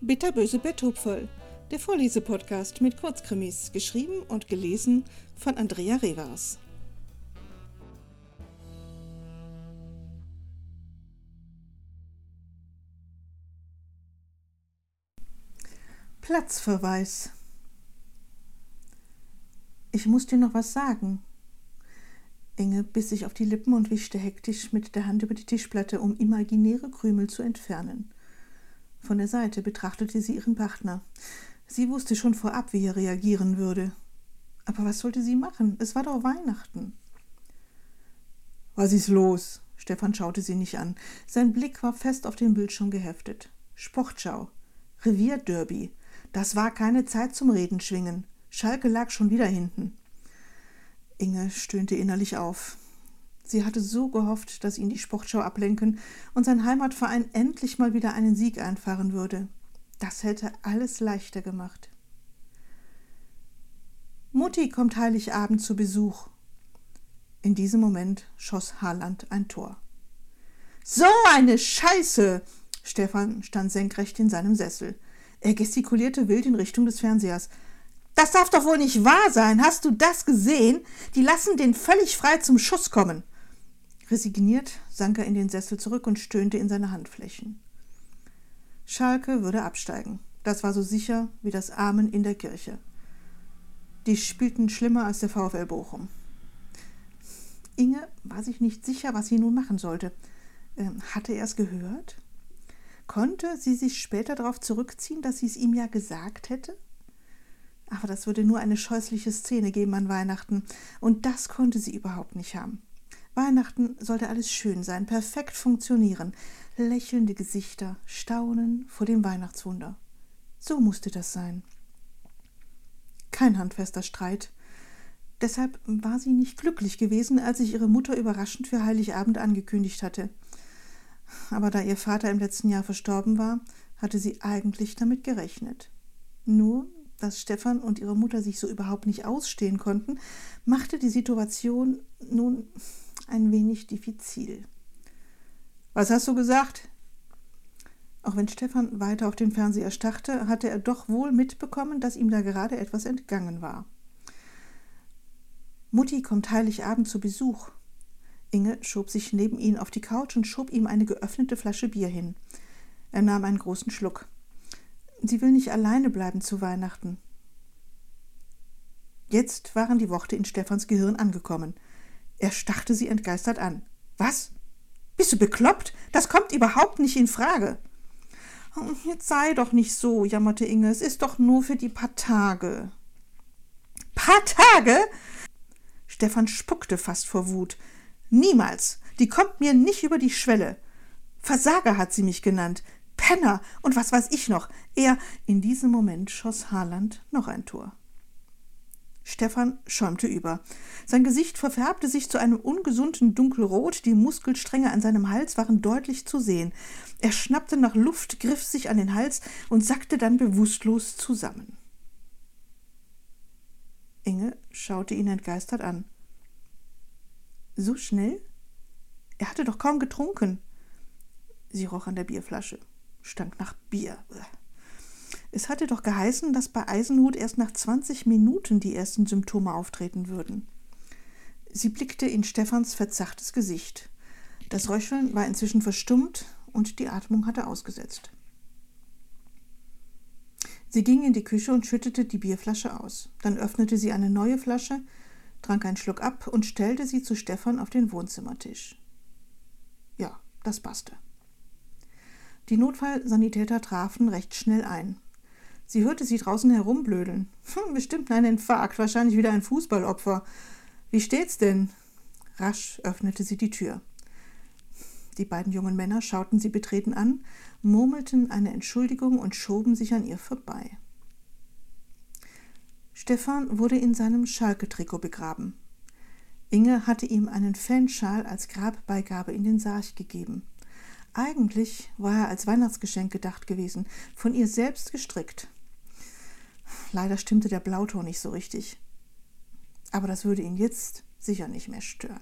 Bitterböse Betthupferl, der Vorlesepodcast mit Kurzkrimis, geschrieben und gelesen von Andrea Revers. Platzverweis. Ich muss dir noch was sagen. Inge biss sich auf die Lippen und wischte hektisch mit der Hand über die Tischplatte, um imaginäre Krümel zu entfernen. Von der Seite betrachtete sie ihren Partner. Sie wusste schon vorab, wie er reagieren würde. Aber was sollte sie machen? Es war doch Weihnachten. Was ist los? Stefan schaute sie nicht an. Sein Blick war fest auf den Bildschirm geheftet. Sportschau. Revierderby. Das war keine Zeit zum Reden schwingen. Schalke lag schon wieder hinten. Inge stöhnte innerlich auf. Sie hatte so gehofft, dass ihn die Sportschau ablenken und sein Heimatverein endlich mal wieder einen Sieg einfahren würde. Das hätte alles leichter gemacht. Mutti kommt Heiligabend zu Besuch. In diesem Moment schoss Harland ein Tor. So eine Scheiße! Stefan stand senkrecht in seinem Sessel. Er gestikulierte wild in Richtung des Fernsehers. Das darf doch wohl nicht wahr sein. Hast du das gesehen? Die lassen den völlig frei zum Schuss kommen. Resigniert sank er in den Sessel zurück und stöhnte in seine Handflächen. Schalke würde absteigen. Das war so sicher wie das Amen in der Kirche. Die spielten schlimmer als der VfL Bochum. Inge war sich nicht sicher, was sie nun machen sollte. Ähm, hatte er es gehört? Konnte sie sich später darauf zurückziehen, dass sie es ihm ja gesagt hätte? Aber das würde nur eine scheußliche Szene geben an Weihnachten, und das konnte sie überhaupt nicht haben. Weihnachten sollte alles schön sein, perfekt funktionieren, lächelnde Gesichter, Staunen vor dem Weihnachtswunder. So musste das sein. Kein handfester Streit. Deshalb war sie nicht glücklich gewesen, als sich ihre Mutter überraschend für Heiligabend angekündigt hatte aber da ihr Vater im letzten Jahr verstorben war, hatte sie eigentlich damit gerechnet. Nur, dass Stefan und ihre Mutter sich so überhaupt nicht ausstehen konnten, machte die Situation nun ein wenig diffizil. Was hast du gesagt? Auch wenn Stefan weiter auf den Fernseher starrte, hatte er doch wohl mitbekommen, dass ihm da gerade etwas entgangen war. Mutti kommt Heiligabend zu Besuch, Inge schob sich neben ihn auf die Couch und schob ihm eine geöffnete Flasche Bier hin. Er nahm einen großen Schluck. Sie will nicht alleine bleiben zu Weihnachten. Jetzt waren die Worte in Stefans Gehirn angekommen. Er starrte sie entgeistert an. Was? Bist du bekloppt? Das kommt überhaupt nicht in Frage. Oh, jetzt sei doch nicht so, jammerte Inge. Es ist doch nur für die paar Tage. Paar Tage? Stefan spuckte fast vor Wut. Niemals. Die kommt mir nicht über die Schwelle. Versager hat sie mich genannt. Penner und was weiß ich noch. Er, in diesem Moment schoss Harland noch ein Tor. Stefan schäumte über. Sein Gesicht verfärbte sich zu einem ungesunden Dunkelrot, die Muskelstränge an seinem Hals waren deutlich zu sehen. Er schnappte nach Luft, griff sich an den Hals und sackte dann bewusstlos zusammen. Inge schaute ihn entgeistert an. So schnell? Er hatte doch kaum getrunken. Sie roch an der Bierflasche, stank nach Bier. Es hatte doch geheißen, dass bei Eisenhut erst nach 20 Minuten die ersten Symptome auftreten würden. Sie blickte in Stephans verzerrtes Gesicht. Das Röcheln war inzwischen verstummt und die Atmung hatte ausgesetzt. Sie ging in die Küche und schüttete die Bierflasche aus. Dann öffnete sie eine neue Flasche, trank einen Schluck ab und stellte sie zu Stefan auf den Wohnzimmertisch. Ja, das passte. Die Notfallsanitäter trafen recht schnell ein. Sie hörte sie draußen herumblödeln. Hm, bestimmt ein Infarkt, wahrscheinlich wieder ein Fußballopfer. Wie steht's denn? Rasch öffnete sie die Tür. Die beiden jungen Männer schauten sie betreten an, murmelten eine Entschuldigung und schoben sich an ihr vorbei. Stefan wurde in seinem Schalke-Trikot begraben. Inge hatte ihm einen Fanschal als Grabbeigabe in den Sarg gegeben. Eigentlich war er als Weihnachtsgeschenk gedacht gewesen, von ihr selbst gestrickt. Leider stimmte der Blauton nicht so richtig. Aber das würde ihn jetzt sicher nicht mehr stören.